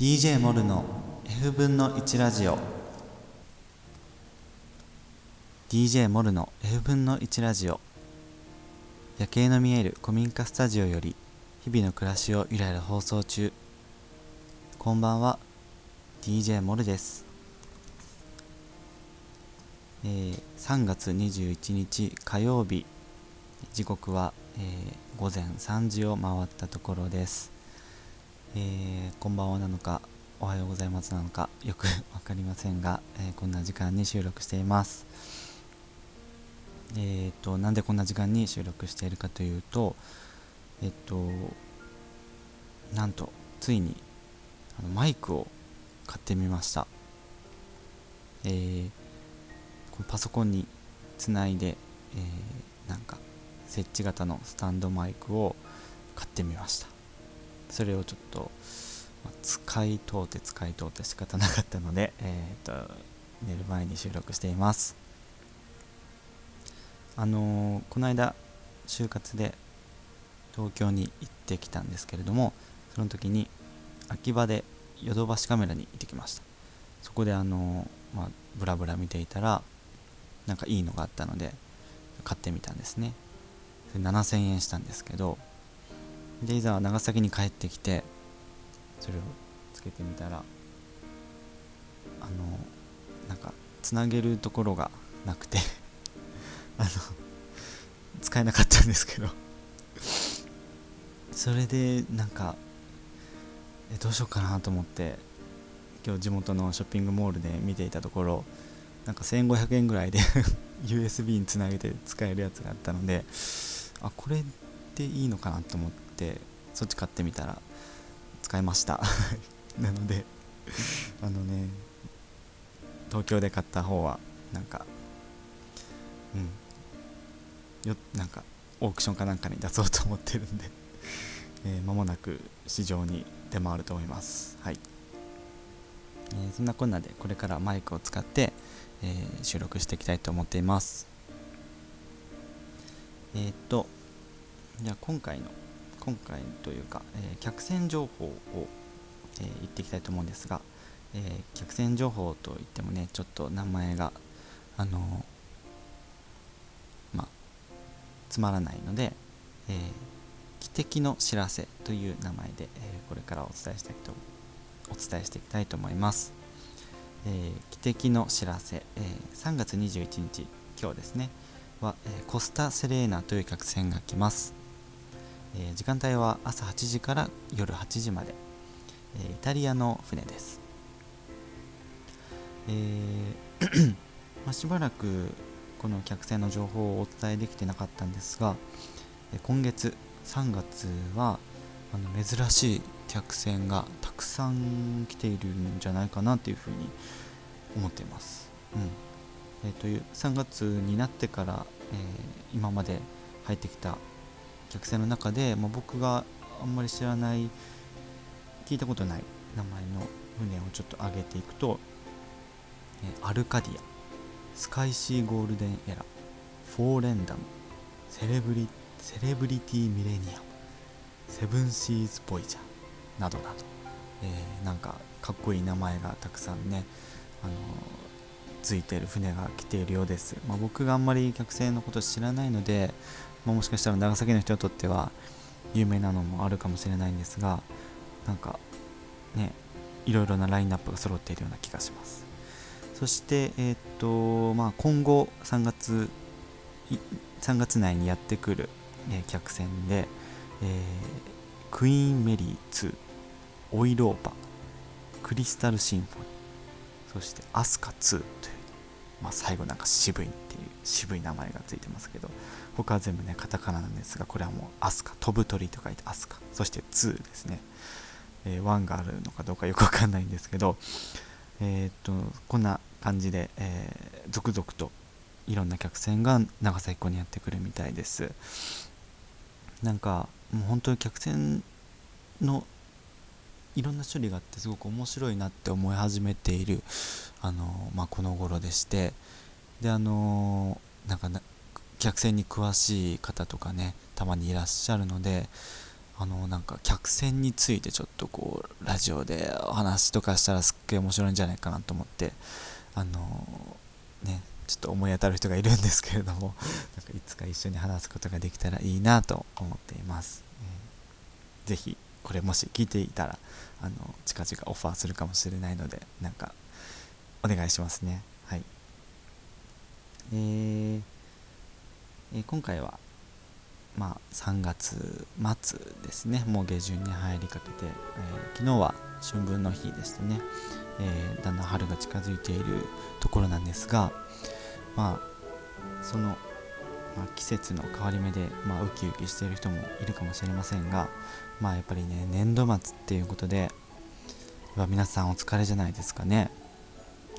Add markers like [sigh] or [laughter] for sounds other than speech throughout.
DJ モルの F 分の1ラジオ。DJ モルの F 分の1ラジオ。夜景の見える古民家スタジオより日々の暮らしをゆらゆら放送中。こんばんは DJ モルです。えー、3月21日火曜日。時刻は、えー、午前3時を回ったところです。えー、こんばんはなのかおはようございますなのかよく分かりませんが、えー、こんな時間に収録しています。えっ、となんでこんな時間に収録しているかというとえっ、となんとついにあのマイクを買ってみました。えー、このパソコンにつないで、えー、なんか設置型のスタンドマイクを買ってみました。それをちょっと、まあ、使い通って使い通って仕方なかったので、[laughs] えーと、寝る前に収録しています。あのー、この間就活で東京に行ってきたんですけれどもその時に秋葉でヨドバシカメラに行ってきました。そこであのー、まあ、ブラブラ見ていたらなんかいいのがあったので買ってみたんですね。7000円したんですけどでいざ長崎に帰ってきてそれをつけてみたらあのなんかつなげるところがなくて [laughs] あの使えなかったんですけど。それでなんかえどうしようかなと思って今日地元のショッピングモールで見ていたところなんか1500円ぐらいで [laughs] USB につなげて使えるやつがあったのであこれでいいのかなと思ってそっち買ってみたら使いました。[laughs] なので [laughs] あのね東京で買った方はなんかうん。よなんかオークションかなんかに出そうと思ってるんで [laughs] えー、間もなく市場に出回ると思います。はい、えー、そんなこんなでこれからマイクを使って、えー、収録していきたいと思っています。えっとじゃあ今回の今回というか、えー、客船情報を、えー、言っていきたいと思うんですが、えー、客船情報といってもねちょっと名前があのまあつまらないので、え汽笛の知らせという名前で、えこれからお伝えしたいとお伝えしていきたいと思います、え汽笛の知らせ、え3月21日今日ですねは、えコスタ・セレーナという客船が来ます。えー、時間帯は朝8時から夜8時まで、えー、イタリアの船です、えー [coughs] まあ、しばらくこの客船の情報をお伝えできてなかったんですが、えー、今月3月はあの珍しい客船がたくさん来ているんじゃないかなというふうに思っています、うん。えー、という3月になってから、え、今まで入ってきた客船の中で、まあ、僕があんまり知らない聞いたことない名前の船をちょっと上げていくと、えアルカディアスカイシーゴールデンエラフォーレンダムセレブリセレブリティミレニアムセブンシーズボイジャーなどなど、えー、なんかかっこいい名前がたくさんね、あのー、ついてる船が来ているようです、まあ、僕があんまり客船のこと知らないのでまあ、もしかしたら長崎の人にとっては有名なのもあるかもしれないんですがなんかねいろいろなラインナップが揃っているような気がします。そしてえー、っとまあ今後3月3月内にやってくる、えー、客船で、えー、クイーンメリー2オイローパクリスタルシンフォニーそしてアスカ2という、まあ、最後なんか渋いっていう渋い名前がついてますけど他は全部ねカタカナなんですがこれはもうアスカ飛ぶ鳥と書いてアスカ。そして2ですね、えー、1があるのかどうかよくわかんないんですけどえー、っとこんな感じで、えー、続々といろんな客船が長崎港にやってくるみたいです。なんかもう本当に客船のいろんな処理があってすごく面白いなって思い始めているあの、まあ、この頃でして。であのなんかな客船に詳しい方とかねたまにいらっしゃるのであのなんか客船についてちょっとこうラジオでお話とかしたらすっげえ面白いんじゃないかなと思ってあのねちょっと思い当たる人がいるんですけれども [laughs] なんかいつか一緒に話すことができたらいいなと思っています、えー、ぜひ。これもし聞いていたらあの近々オファーするかもしれないのでなんかお願いしますね。はい。えー、えー、今回はまあ、3月末ですね。もう下旬に入りかけて、えー、昨日は春分の日でしてね、え、だんだん春が近づいているところなんですがまあその、まあ、季節の変わり目で、まあ、ウキウキしている人もいるかもしれませんがまあやっぱりね年度末っていうことで皆さんお疲れじゃないですかね。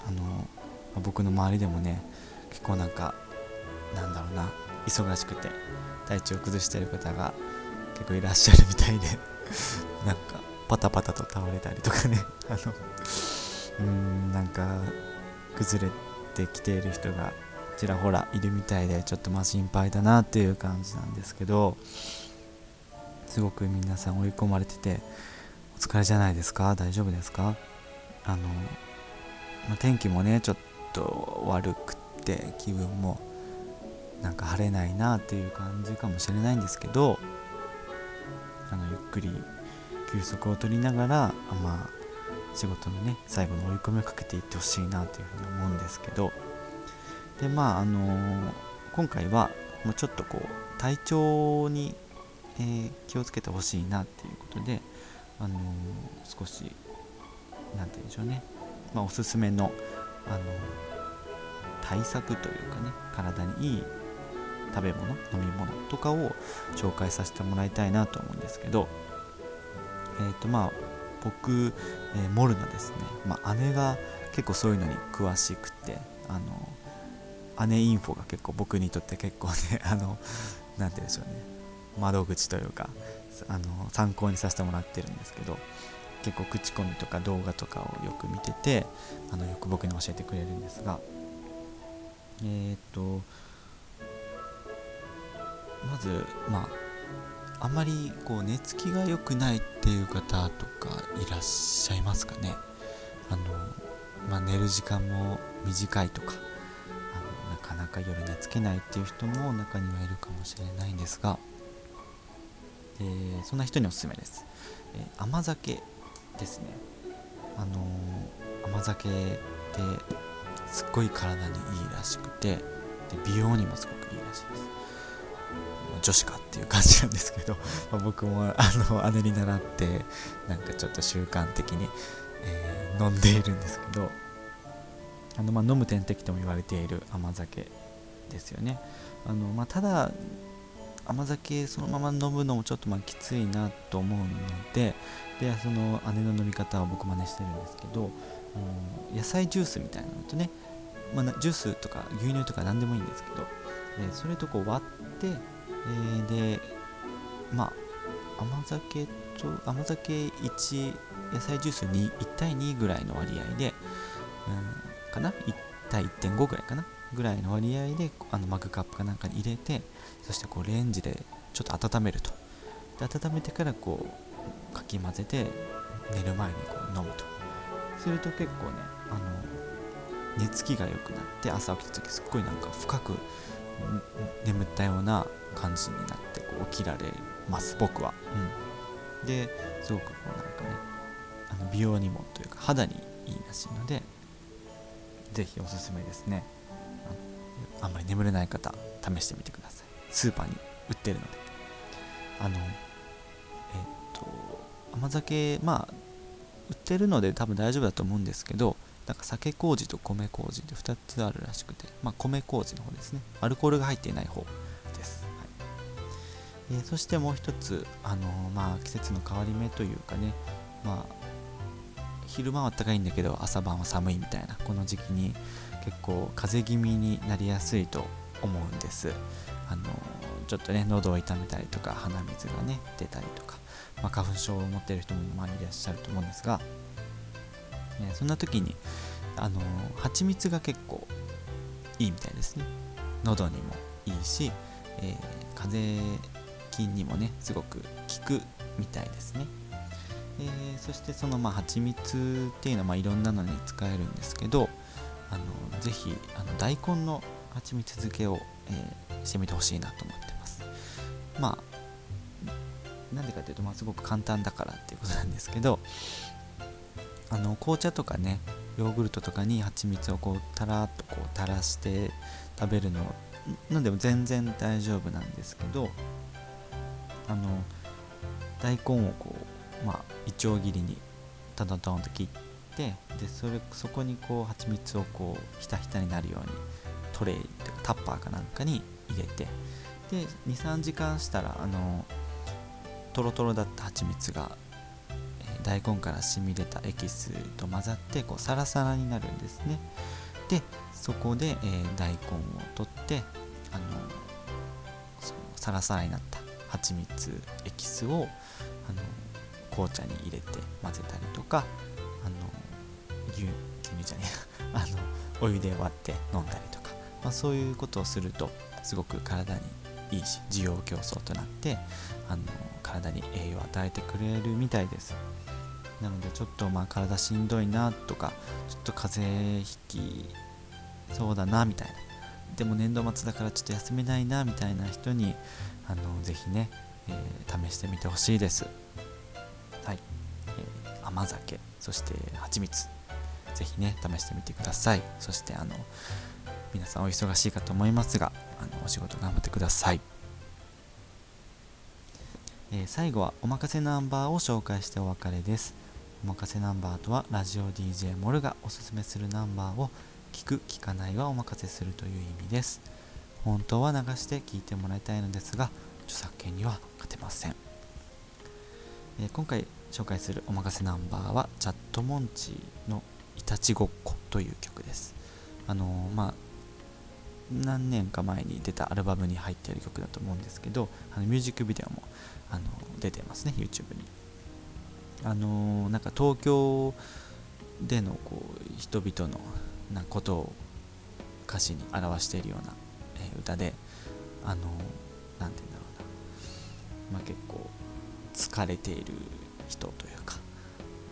あの、まあ、僕の周りでもね結構なんかなんだろうな忙しくて体調崩してる方が結構いらっしゃるみたいで [laughs] なんかパタパタと倒れたりとかね [laughs] あのうーんなんか崩れてきている人がちらほらいるみたいでちょっとまあ心配だなっていう感じなんですけどすごく皆さん追い込まれててお疲れじゃないですか？大丈夫ですか？あの、まあ、天気もねちょっと悪くって気分もなんか晴れないなっていう感じかもしれないんですけどあのゆっくり休息を取りながらまあ仕事のね最後の追い込みをかけていってほしいなというふうに思うんですけどでまああのー、今回はもうちょっとこう体調に、えー、気をつけてほしいなっていうことであのー、少し何て言うんでしょうね、まあ、おすすめのあの対策というかね体にいい食べ物飲み物とかを紹介させてもらいたいなと思うんですけどえっ、ー、とまあ僕、えー、モルナですね、まあ、姉が結構そういうのに詳しくてあの姉インフォが結構僕にとって結構ね [laughs] あの何て言うんでしょうね。窓口というかあの参考にさせてもらってるんですけど結構口コミとか動画とかをよく見ててあのよく僕に教えてくれるんですがえっ、とまずまああんまりこう寝つきが良くないっていう方とかいらっしゃいますかね。あの、まあ、寝る時間も短いとかか夜寝つけないっていう人も中にはいるかもしれないんですが、えー、そんな人におすすめです、えー、甘酒ですね。あのー、甘酒ってすっごい体にいいらしくてで美容にもすごくいいらしいです。女子かっていう感じなんですけど、僕もあの姉に習ってなんかちょっと習慣的に、えー、飲んでいるんですけどあの、まあ、飲む点滴とも言われている甘酒ですよね。あの、まあ、ただ甘酒そのまま飲むのもちょっとまあきついなと思うのででその姉の飲み方を僕真似してるんですけどあの野菜ジュースみたいなのとね、まあ、ジュースとか牛乳とか何でもいいんですけど、えそれとこう割ってえー、でまあ甘酒と甘酒1野菜ジュース2 1対2ぐらいの割合で、うん、かな？1対1.5ぐらいかな？ぐらいの割合であのマグカップかなんかに入れてそしてこうレンジでちょっと温めると。で温めてからこうかき混ぜて寝る前にこう飲むと。すると結構ねあの寝つきが良くなって朝起きた時すっごいなんか深く眠ったような感じになってこう起きられます僕は、うん、ですごくこうなんかねあの美容にもというか肌にいいらしいのでぜひおすすめですね。あんまり眠れない方試してみてください。スーパーに売ってるので。あのえっと甘酒まあ売ってるので多分大丈夫だと思うんですけどなんか酒麹と米麹って2つあるらしくて、まあ、米麹の方ですね。アルコールが入っていない方です、はい。えー、そしてもう一つ、あのー、まあ、季節の変わり目というかね、まあ、昼間は暖かいんだけど朝晩は寒いみたいなこの時期に結構風邪気味になりやすいと思うんです。あの、ちょっとね喉を痛めたりとか鼻水がね出たりとか、まあ、花粉症を持ってる人もまあいらっしゃると思うんですが、ね、そんな時にあの蜂蜜が結構いいみたいですね喉にもいいし、えー、風邪菌にもねすごく効くみたいですね、えー、そしてそのまあ蜂蜜っていうのはまあいろんなのに使えるんですけどあのぜひあの大根の蜂蜜漬けを、えー、してみてほしいなと思ってます。まあなんでかというと、まあ、すごく簡単だからっていうことなんですけどあの紅茶とかねヨーグルトとかに蜂蜜をこうたらっとこう垂らして食べるのなんでも全然大丈夫なんですけどあの大根をこうまあいちょう切りにタタタンと切ってでそれそこにこう蜂蜜をこうひたひたになるようにトレイとかタッパーかなんかに入れてで23時間したらあのトロトロだった蜂蜜が大根から染み出たエキスと混ざってこうサラサラになるんですね。でそこで、えー、大根を取ってあのそのサラサラになった蜂蜜エキスをあの紅茶に入れて混ぜたりとか牛乳じゃねえ [laughs] あのお湯で割って飲んだりとか、まあ、そういうことをするとすごく体にいいし需要競争となってあの体に栄養を与えてくれるみたいです。なのでちょっとまあ体しんどいなとかちょっと風邪ひきそうだなみたいな。でも年度末だからちょっと休めないなみたいな人にあのぜひね、えー、試してみてほしいです。はい、えー、甘酒そして蜂蜜。ぜひね試してみてください。そしてあの皆さんお忙しいかと思いますがあのお仕事頑張ってください。えー、最後はおまかせナンバーを紹介してお別れです。おまかせナンバーとはラジオ DJ モルがおすすめするナンバーを聞く聞かないはお任せするという意味です。本当は流して聞いてもらいたいのですが著作権には勝てません、えー、今回紹介するおまかせナンバーはチャットモンチーいたちごっこという曲ですあのー、まあ何年か前に出たアルバムに入っている曲だと思うんですけどあのミュージックビデオもあの出てますね YouTube に。あのなんか東京でのこう人々のなことを歌詞に表しているような、え、歌であの何て言うんだろうな、まあ、結構疲れている人というか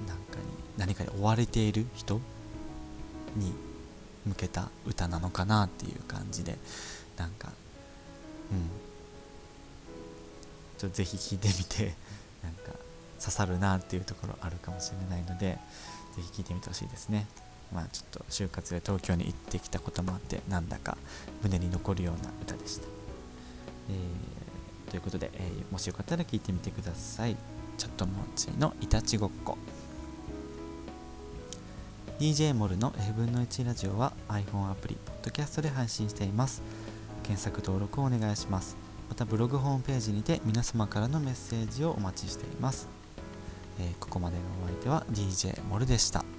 なんかに何かに追われている人に向けた歌なのかなっていう感じでなんかうん。ちょっとぜひ聴いてみて [laughs] なんか刺さるなっていうところあるかもしれないのでぜひ聴いてみてほしいですね。まあちょっと就活で東京に行ってきたこともあってなんだか胸に残るような歌でした、えー、ということで、えー、もしよかったら聴いてみてください。チャットモンチーのいたちごっこ。DJ モルの1分の1ラジオは iPhone アプリ、Podcast で配信しています。検索登録をお願いします。またブログホームページにて皆様からのメッセージをお待ちしています。えー、ここまでのお相手は DJ モルでした。